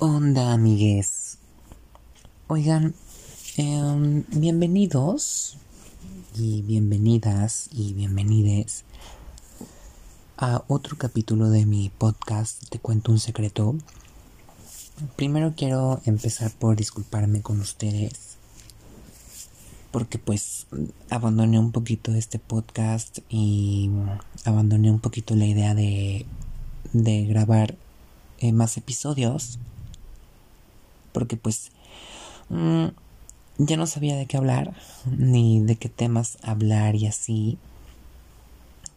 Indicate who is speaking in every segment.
Speaker 1: onda, amigues? Oigan, em, bienvenidos y bienvenidas y bienvenides a otro capítulo de mi podcast Te cuento un secreto. Primero quiero empezar por disculparme con ustedes porque pues abandoné un poquito este podcast y abandoné un poquito la idea de, de grabar eh, más episodios porque pues mm, ya no sabía de qué hablar ni de qué temas hablar y así.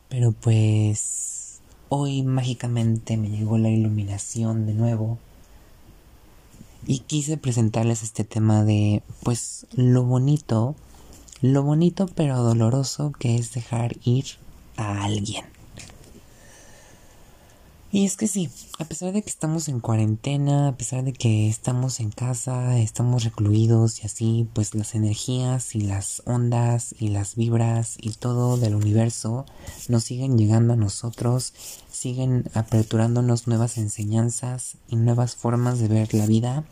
Speaker 1: Pero pues hoy mágicamente me llegó la iluminación de nuevo. Y quise presentarles este tema de pues lo bonito lo bonito pero doloroso que es dejar ir a alguien y es que sí, a pesar de que estamos en cuarentena, a pesar de que estamos en casa, estamos recluidos y así, pues las energías y las ondas y las vibras y todo del universo nos siguen llegando a nosotros, siguen aperturándonos nuevas enseñanzas y nuevas formas de ver la vida.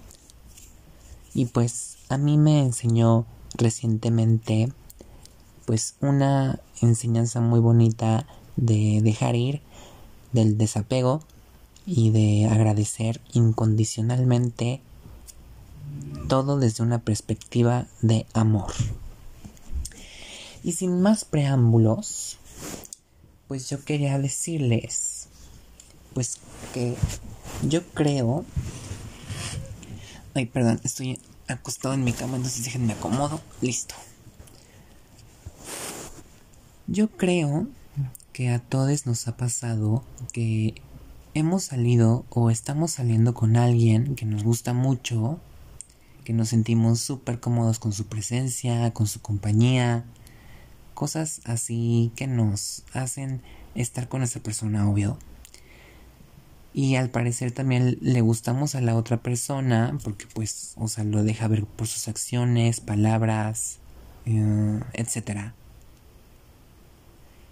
Speaker 1: Y pues a mí me enseñó recientemente pues una enseñanza muy bonita de dejar ir del desapego y de agradecer incondicionalmente todo desde una perspectiva de amor. Y sin más preámbulos, pues yo quería decirles, pues que yo creo... Ay, perdón, estoy acostado en mi cama, entonces déjenme acomodo. Listo. Yo creo que a todos nos ha pasado que hemos salido o estamos saliendo con alguien que nos gusta mucho, que nos sentimos súper cómodos con su presencia, con su compañía, cosas así que nos hacen estar con esa persona, obvio. Y al parecer también le gustamos a la otra persona porque pues, o sea, lo deja ver por sus acciones, palabras, eh, etcétera.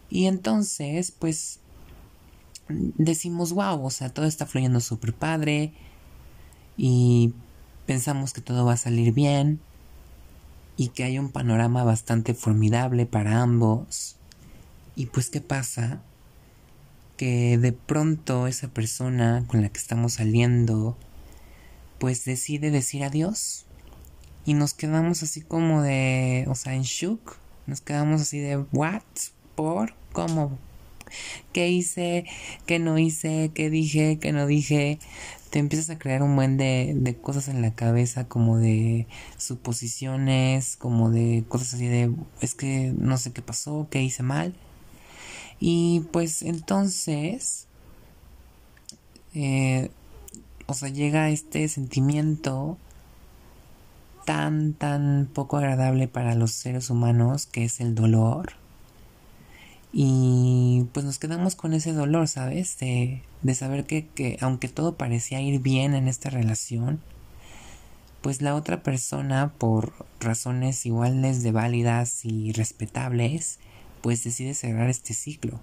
Speaker 1: Y entonces, pues, decimos, wow, o sea, todo está fluyendo súper padre y pensamos que todo va a salir bien y que hay un panorama bastante formidable para ambos. Y pues, ¿qué pasa? Que de pronto esa persona con la que estamos saliendo, pues decide decir adiós. Y nos quedamos así como de, o sea, en shock. Nos quedamos así de, ¿what? ¿Por? ¿Cómo? ¿Qué hice? ¿Qué no hice? ¿Qué dije? ¿Qué no dije? Te empiezas a crear un buen de, de cosas en la cabeza, como de suposiciones, como de cosas así de, es que no sé qué pasó, qué hice mal. Y pues entonces, eh, o sea, llega este sentimiento tan, tan poco agradable para los seres humanos que es el dolor y pues nos quedamos con ese dolor, ¿sabes? De, de saber que, que aunque todo parecía ir bien en esta relación, pues la otra persona, por razones iguales de válidas y respetables, pues decide cerrar este ciclo.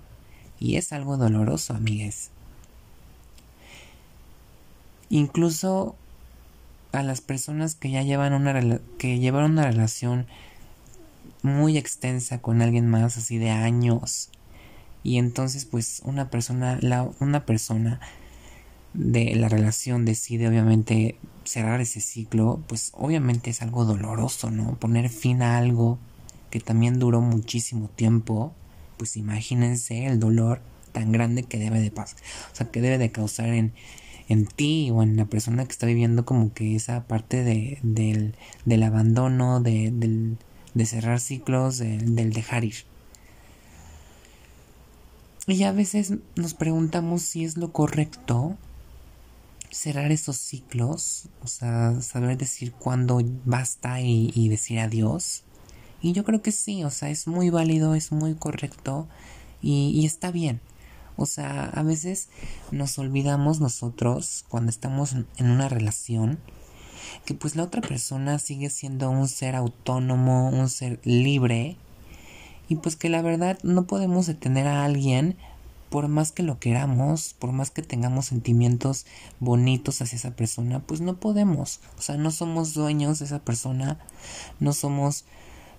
Speaker 1: Y es algo doloroso, amigues. Incluso a las personas que ya llevan una, que llevan una relación muy extensa con alguien más, así de años. Y entonces, pues, una persona, la, una persona de la relación decide obviamente cerrar ese ciclo, pues obviamente es algo doloroso, ¿no? Poner fin a algo que también duró muchísimo tiempo, pues imagínense el dolor tan grande que debe de pasar, o sea, que debe de causar en, en ti o en la persona que está viviendo como que esa parte de, del, del abandono, de, del, de cerrar ciclos, del dejar ir. Y a veces nos preguntamos si es lo correcto cerrar esos ciclos, o sea, saber decir cuándo basta y, decir adiós. Y yo creo que sí, o sea, es muy válido, es muy correcto y, y está bien. O sea, a veces nos olvidamos nosotros cuando estamos en una relación que pues la otra persona sigue siendo un ser autónomo, un ser libre y pues que la verdad no podemos detener a alguien por más que lo queramos, por más que tengamos sentimientos bonitos hacia esa persona, pues no podemos. O sea, no somos dueños de esa persona, no somos,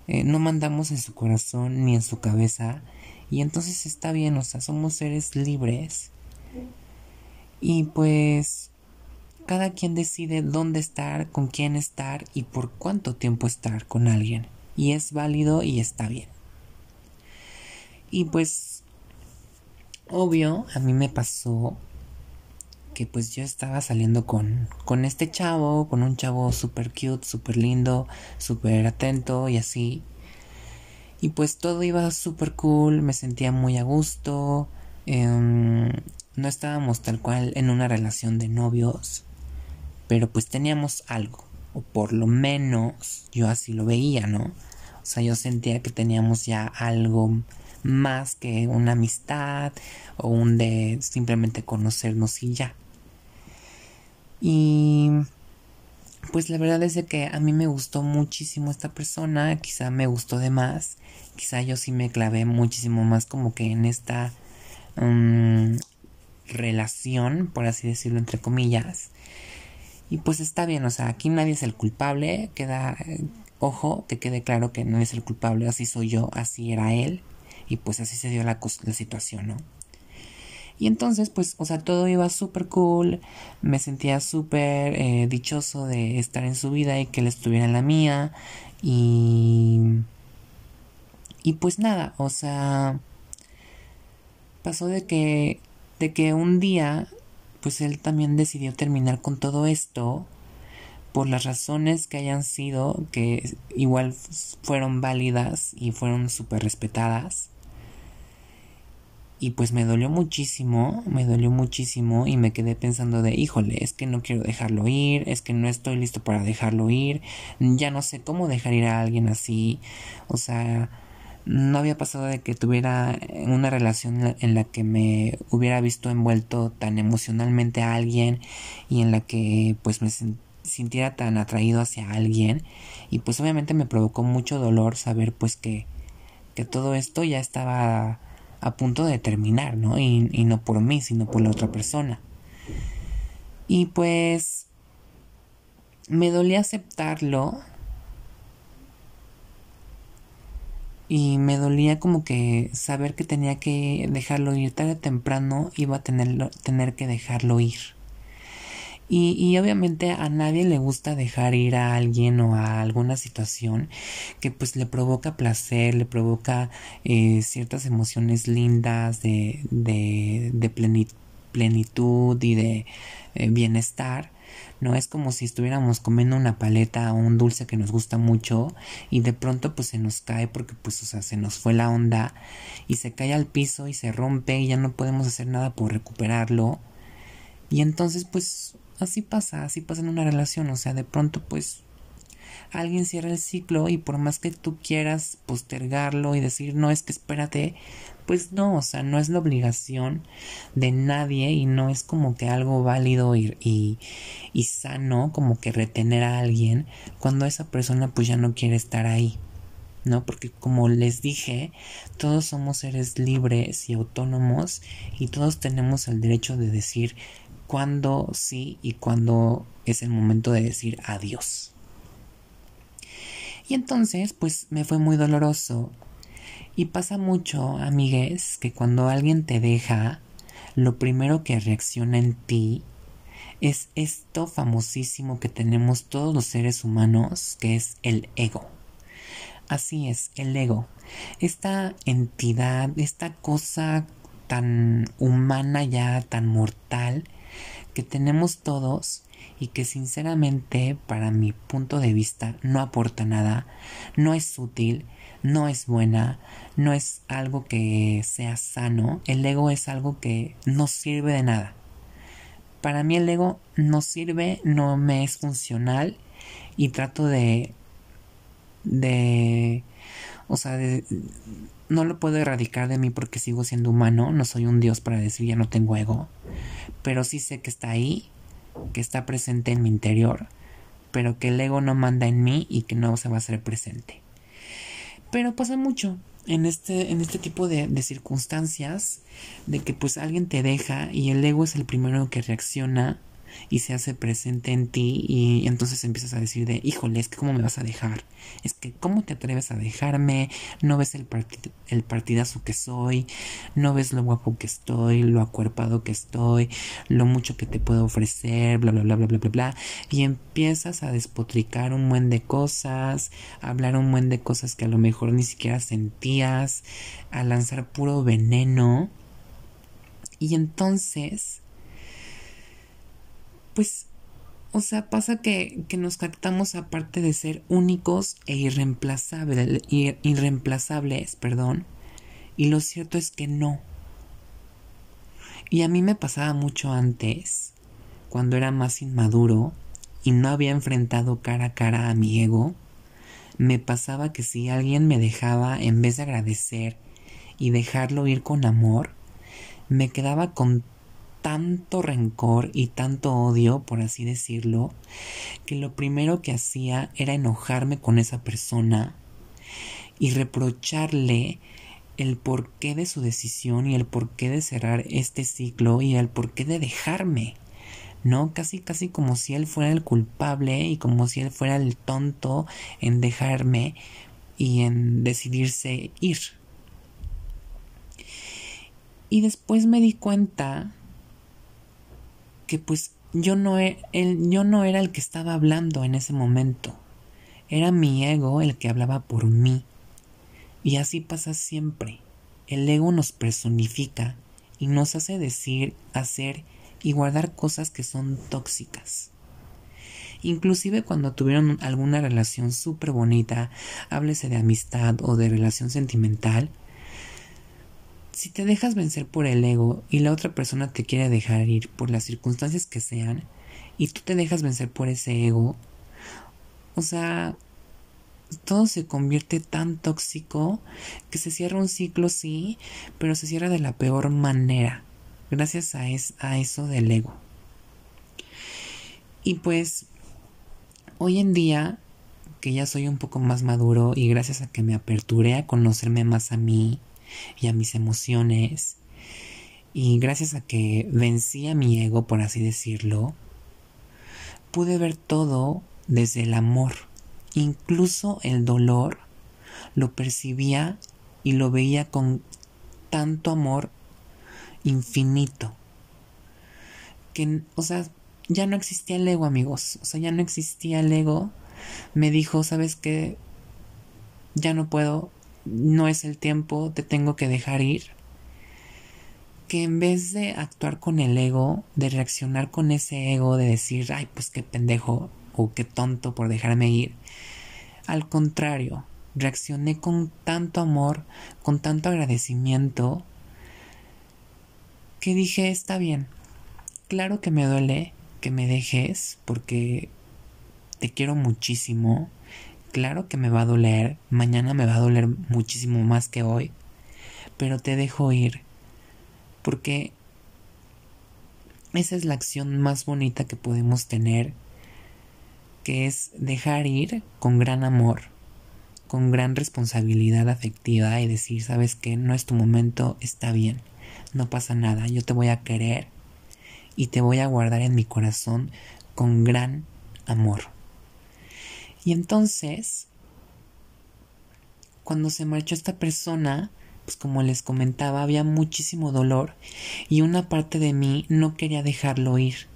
Speaker 1: eh, no mandamos en su corazón ni en su cabeza. Y entonces está bien, o sea, somos seres libres. Y pues cada quien decide dónde estar, con quién estar y por cuánto tiempo estar con alguien. Y es válido y está bien. Y pues obvio, a mí me pasó que pues yo estaba saliendo con, con este chavo, con un chavo super cute, super lindo, super atento y así. Y pues todo iba super cool, me sentía muy a gusto. Em, no estábamos tal cual en una relación de novios, pero pues teníamos algo, o por lo menos yo así lo veía, ¿no? O sea, yo sentía que teníamos ya algo más que una amistad o un de simplemente conocernos y ya. Y pues la verdad es de que a mí me gustó muchísimo esta persona, quizá me gustó de más, quizá yo sí me clavé muchísimo más como que en esta mm, relación, por así decirlo entre comillas. Y pues está bien, o sea, aquí nadie es el culpable, queda, ojo, que quede claro que nadie es el culpable, así soy yo, así era él, y pues así se dio la, la situación, ¿no? Y entonces, pues, o sea, todo iba súper cool, me sentía súper eh, dichoso de estar en su vida y que él estuviera en la mía. Y... Y pues nada, o sea, pasó de que, de que un día, pues él también decidió terminar con todo esto por las razones que hayan sido, que igual fueron válidas y fueron súper respetadas. Y pues me dolió muchísimo, me dolió muchísimo y me quedé pensando de, híjole, es que no quiero dejarlo ir, es que no estoy listo para dejarlo ir, ya no sé cómo dejar ir a alguien así, o sea, no había pasado de que tuviera una relación en la que me hubiera visto envuelto tan emocionalmente a alguien y en la que pues me sintiera tan atraído hacia alguien y pues obviamente me provocó mucho dolor saber pues que, que todo esto ya estaba a punto de terminar, ¿no? Y, y no por mí, sino por la otra persona. Y pues me dolía aceptarlo. Y me dolía como que saber que tenía que dejarlo ir tarde o temprano, iba a tenerlo, tener que dejarlo ir. Y, y, obviamente a nadie le gusta dejar ir a alguien o a alguna situación que pues le provoca placer, le provoca eh, ciertas emociones lindas de, de, de plenitud y de eh, bienestar. No es como si estuviéramos comiendo una paleta o un dulce que nos gusta mucho y de pronto pues se nos cae porque pues o sea se nos fue la onda y se cae al piso y se rompe y ya no podemos hacer nada por recuperarlo. Y entonces pues así pasa, así pasa en una relación, o sea, de pronto pues alguien cierra el ciclo y por más que tú quieras postergarlo y decir no es que espérate, pues no, o sea, no es la obligación de nadie y no es como que algo válido y, y, y sano como que retener a alguien cuando esa persona pues ya no quiere estar ahí. ¿no? Porque como les dije, todos somos seres libres y autónomos y todos tenemos el derecho de decir cuándo sí y cuándo es el momento de decir adiós. Y entonces, pues me fue muy doloroso. Y pasa mucho, amigues, que cuando alguien te deja, lo primero que reacciona en ti es esto famosísimo que tenemos todos los seres humanos, que es el ego. Así es, el ego. Esta entidad, esta cosa tan humana ya, tan mortal, que tenemos todos y que sinceramente para mi punto de vista no aporta nada, no es útil, no es buena, no es algo que sea sano, el ego es algo que no sirve de nada. Para mí el ego no sirve, no me es funcional y trato de de o sea, de, no lo puedo erradicar de mí porque sigo siendo humano, no soy un dios para decir ya no tengo ego pero sí sé que está ahí, que está presente en mi interior, pero que el ego no manda en mí y que no se va a hacer presente. Pero pasa mucho. en este, en este tipo de, de, circunstancias, de que pues alguien te deja y el ego es el primero que reacciona y se hace presente en ti y entonces empiezas a decir de, híjole, es que cómo me vas a dejar, es que cómo te atreves a dejarme, no ves el, el partidazo que soy, no ves lo guapo que estoy, lo acuerpado que estoy, lo mucho que te puedo ofrecer, bla, bla, bla, bla, bla, bla, bla, y empiezas a despotricar un buen de cosas, a hablar un buen de cosas que a lo mejor ni siquiera sentías, a lanzar puro veneno, y entonces pues, o sea, pasa que, que nos captamos aparte de ser únicos e irreemplazables, irreemplazables, perdón, y lo cierto es que no. Y a mí me pasaba mucho antes, cuando era más inmaduro y no había enfrentado cara a cara a mi ego, me pasaba que si alguien me dejaba en vez de agradecer y dejarlo ir con amor, me quedaba con tanto rencor y tanto odio, por así decirlo, que lo primero que hacía era enojarme con esa persona y reprocharle el porqué de su decisión y el porqué de cerrar este ciclo y el porqué de dejarme. ¿no? Casi, casi como si él fuera el culpable y como si él fuera el tonto en dejarme y en decidirse ir. Y después me di cuenta que pues yo no, e, yo no era el que estaba hablando en ese momento. Era mi ego el que hablaba por mí. Y así pasa siempre. El ego nos personifica y nos hace decir, hacer y guardar cosas que son tóxicas. Inclusive cuando tuvieron alguna relación súper bonita, háblese de amistad o de relación sentimental, si te dejas vencer por el ego y la otra persona te quiere dejar ir por las circunstancias que sean, y tú te dejas vencer por ese ego, o sea, todo se convierte tan tóxico que se cierra un ciclo, sí, pero se cierra de la peor manera, gracias a, a eso del ego. Y pues, hoy en día, que ya soy un poco más maduro y gracias a que me aperturé a conocerme más a mí, y a mis emociones. Y gracias a que vencí a mi ego, por así decirlo, pude ver todo desde el amor. Incluso el dolor lo percibía y lo veía con tanto amor infinito. Que, o sea, ya no existía el ego, amigos. O sea, ya no existía el ego. Me dijo, ¿sabes qué? Ya no puedo, no es el tiempo, te tengo que dejar ir. Que en vez de actuar con el ego, de reaccionar con ese ego, de decir, ay, pues qué pendejo o qué tonto por dejarme ir, al contrario, reaccioné con tanto amor, con tanto agradecimiento, que dije, está bien, claro que me duele que me dejes porque te quiero muchísimo, Claro que me va a doler, mañana me va a doler muchísimo más que hoy, pero te dejo ir, porque esa es la acción más bonita que podemos tener, que es dejar ir con gran amor, con gran responsabilidad afectiva y decir, sabes que no es tu momento, está bien, no pasa nada, yo te voy a querer y te voy a guardar en mi corazón con gran amor. Y entonces, cuando se marchó esta persona, pues como les comentaba, había muchísimo dolor y una parte de mí no quería dejarlo ir.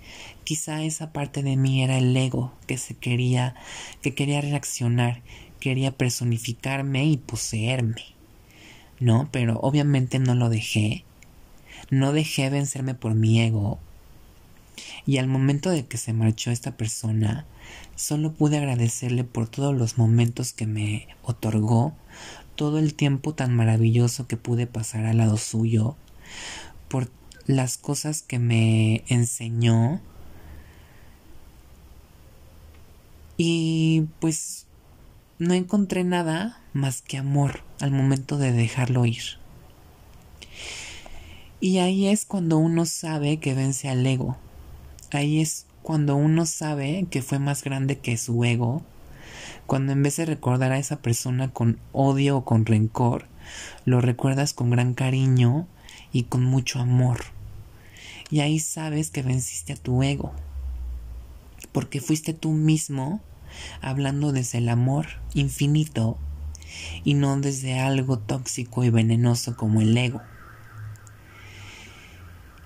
Speaker 1: Quizá esa parte de mí era el ego que se quería, que quería reaccionar, quería personificarme y poseerme. No, pero obviamente no lo dejé. No dejé vencerme por mi ego. Y al momento de que se marchó esta persona, Solo pude agradecerle por todos los momentos que me otorgó, todo el tiempo tan maravilloso que pude pasar al lado suyo, por las cosas que me enseñó. Y pues no encontré nada más que amor al momento de dejarlo ir. Y ahí es cuando uno sabe que vence al ego. Ahí es cuando uno sabe que fue más grande que su ego, cuando en vez de recordar a esa persona con odio o con rencor, lo recuerdas con gran cariño y con mucho amor. Y ahí sabes que venciste a tu ego, porque fuiste tú mismo hablando desde el amor infinito y no desde algo tóxico y venenoso como el ego.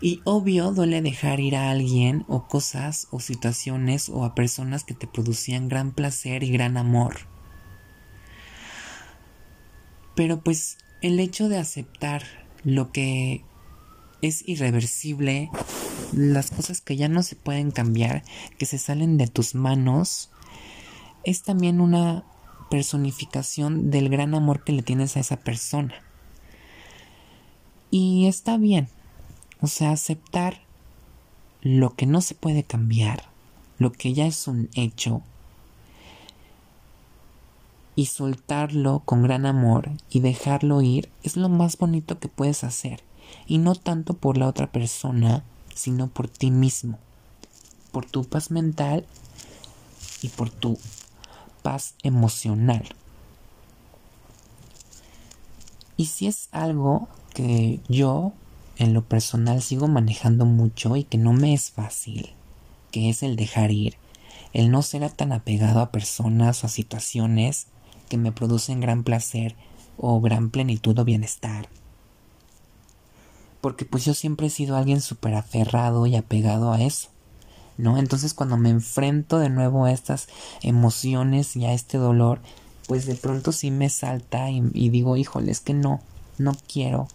Speaker 1: Y obvio duele dejar ir a alguien o cosas o situaciones o a personas que te producían gran placer y gran amor. Pero pues el hecho de aceptar lo que es irreversible, las cosas que ya no se pueden cambiar, que se salen de tus manos, es también una personificación del gran amor que le tienes a esa persona. Y está bien, o sea, aceptar lo que no se puede cambiar, lo que ya es un hecho, y soltarlo con gran amor y dejarlo ir es lo más bonito que puedes hacer. Y no tanto por la otra persona, sino por ti mismo, por tu paz mental y por tu paz emocional. Y si es algo que yo en lo personal sigo manejando mucho y que no me es fácil, que es el dejar ir, el no ser tan apegado a personas o a situaciones que me producen gran placer o gran plenitud o bienestar. Porque pues yo siempre he sido alguien súper aferrado y apegado a eso, ¿no? Entonces cuando me enfrento de nuevo a estas emociones y a este dolor, pues de pronto sí me salta y, y digo, híjole, es que no, no quiero,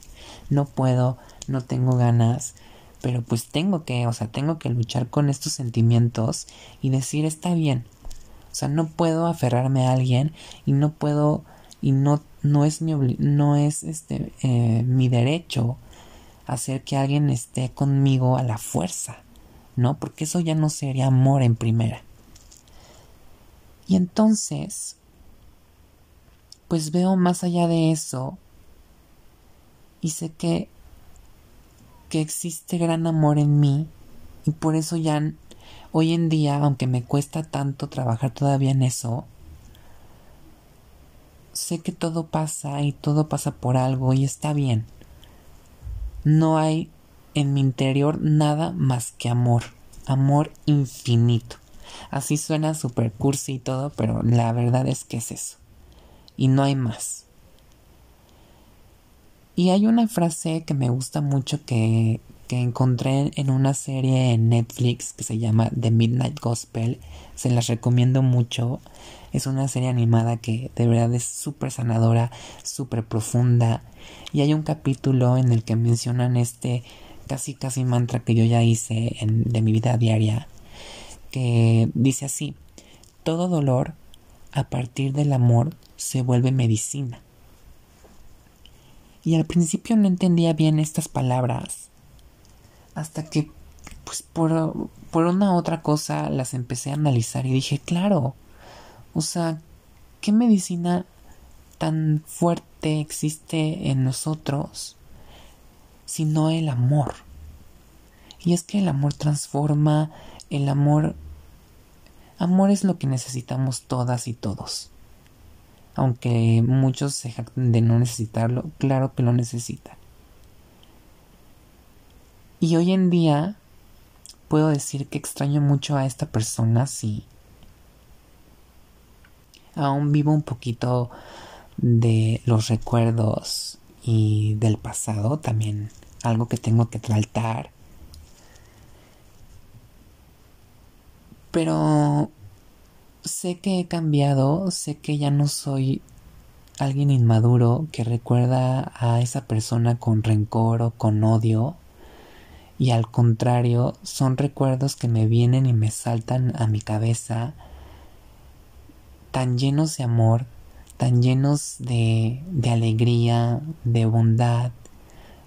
Speaker 1: no puedo, no tengo ganas, pero pues tengo que, o sea, tengo que luchar con estos sentimientos y decir está bien. O sea, no puedo aferrarme a alguien y no puedo y no no es mi no es este eh, mi derecho hacer que alguien esté conmigo a la fuerza, ¿no? Porque eso ya no sería amor en primera. Y entonces, pues veo más allá de eso y sé que que existe gran amor en mí y por eso ya hoy en día, aunque me cuesta tanto trabajar todavía en eso, sé que todo pasa y todo pasa por algo y está bien. No hay en mi interior nada más que amor, amor infinito. Así suena super cursi y todo, pero la verdad es que es eso. Y no hay más. Y hay una frase que me gusta mucho que, que encontré en una serie en Netflix que se llama The Midnight Gospel. Se las recomiendo mucho. Es una serie animada que de verdad es súper sanadora, súper profunda. Y hay un capítulo en el que mencionan este casi casi mantra que yo ya hice en, de mi vida diaria. Que dice así, todo dolor a partir del amor se vuelve medicina y al principio no entendía bien estas palabras. Hasta que, pues por, por una otra cosa las empecé a analizar y dije, claro, o sea, ¿qué medicina tan fuerte existe en nosotros sino el amor? Y es que el amor transforma, el amor... Amor es lo que necesitamos todas y todos aunque muchos se jacten de no necesitarlo, claro que lo necesitan. Y hoy en día puedo decir que extraño mucho a esta persona, sí. Aún vivo un poquito de los recuerdos y del pasado, también algo que tengo que tratar. Pero sé que he cambiado, sé que ya no soy alguien inmaduro que recuerda a esa persona con rencor o con odio y al contrario son recuerdos que me vienen y me saltan a mi cabeza tan llenos de amor, tan llenos de, de alegría, de bondad,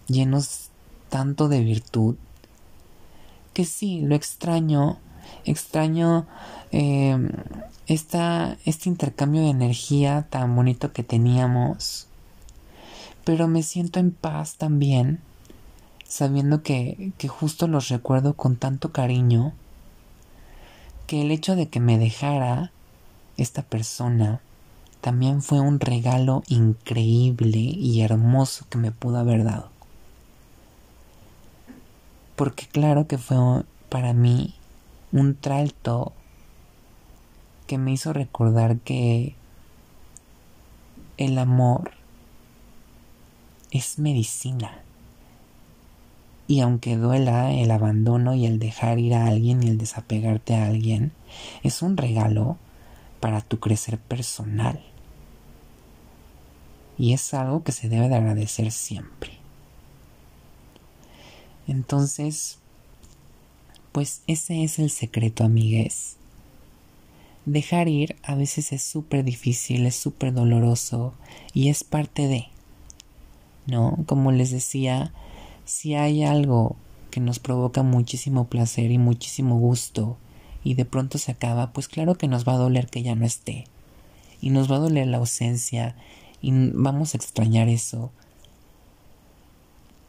Speaker 1: llenos tanto de virtud, que sí, lo extraño, extraño eh, este intercambio de energía tan bonito que teníamos. Pero me siento en paz también, sabiendo que, que justo los recuerdo con tanto cariño, que el hecho de que me dejara esta persona también fue un regalo increíble y hermoso que me pudo haber dado. Porque claro que fue para mí un tralto que me hizo recordar que el amor es medicina. Y aunque duela el abandono y el dejar ir a alguien y el desapegarte a alguien, es un regalo para tu crecer personal. Y es algo que se debe de agradecer siempre. Entonces, pues ese es el secreto, amigues. Dejar ir a veces es súper difícil, es súper doloroso y es parte de. ¿No? Como les decía, si hay algo que nos provoca muchísimo placer y muchísimo gusto y de pronto se acaba, pues claro que nos va a doler que ya no esté. Y nos va a doler la ausencia y vamos a extrañar eso.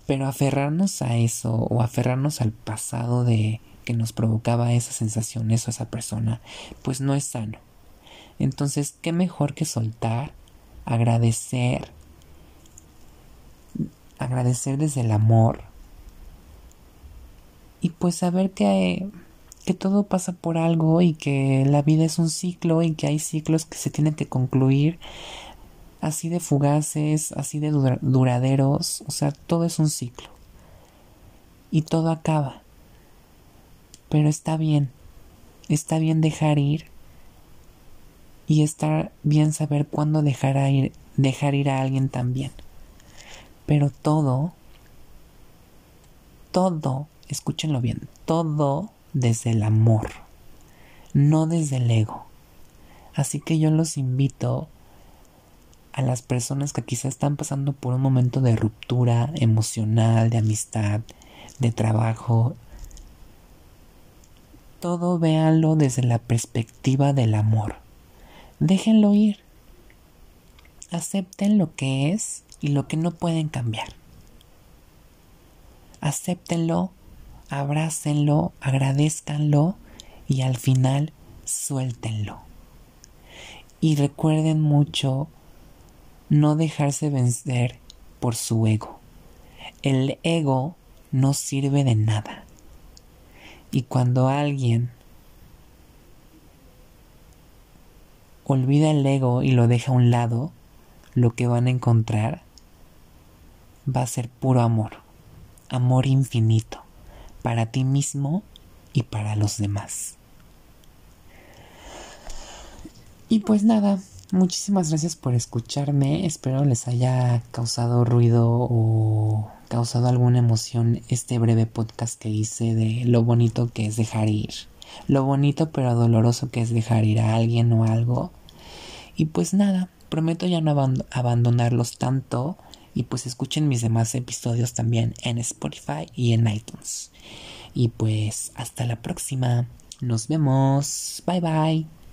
Speaker 1: Pero aferrarnos a eso o aferrarnos al pasado de que nos provocaba esa sensación, eso, esa persona, pues no es sano. Entonces, ¿qué mejor que soltar, agradecer agradecer desde el amor y pues saber que, que todo pasa por algo y que la vida es un ciclo y que hay ciclos que se tienen que concluir así de fugaces, así de duraderos, o sea, todo es un ciclo y todo acaba. Pero está bien, está bien dejar ir y está bien saber cuándo dejar ir, dejar ir a alguien también. Pero todo, todo, escúchenlo bien, todo desde el amor, no desde el ego. Así que yo los invito a las personas que quizás están pasando por un momento de ruptura emocional, de amistad, de trabajo. Todo véanlo desde la perspectiva del amor. Déjenlo ir. Acepten lo que es y lo que no pueden cambiar. Acéptenlo, abrácenlo, agradezcanlo y al final suéltenlo. Y recuerden mucho no dejarse vencer por su ego. El ego no sirve de nada. Y cuando alguien olvida el ego y lo deja a un lado, lo que van a encontrar va a ser puro amor, amor infinito, para ti mismo y para los demás. Y pues nada, muchísimas gracias por escucharme, espero les haya causado ruido o causado alguna emoción este breve podcast que hice de lo bonito que es dejar ir, lo bonito pero doloroso que es dejar ir a alguien o algo. Y pues nada, Prometo ya no abandonarlos tanto y pues escuchen mis demás episodios también en Spotify y en iTunes. Y pues hasta la próxima. Nos vemos. Bye bye.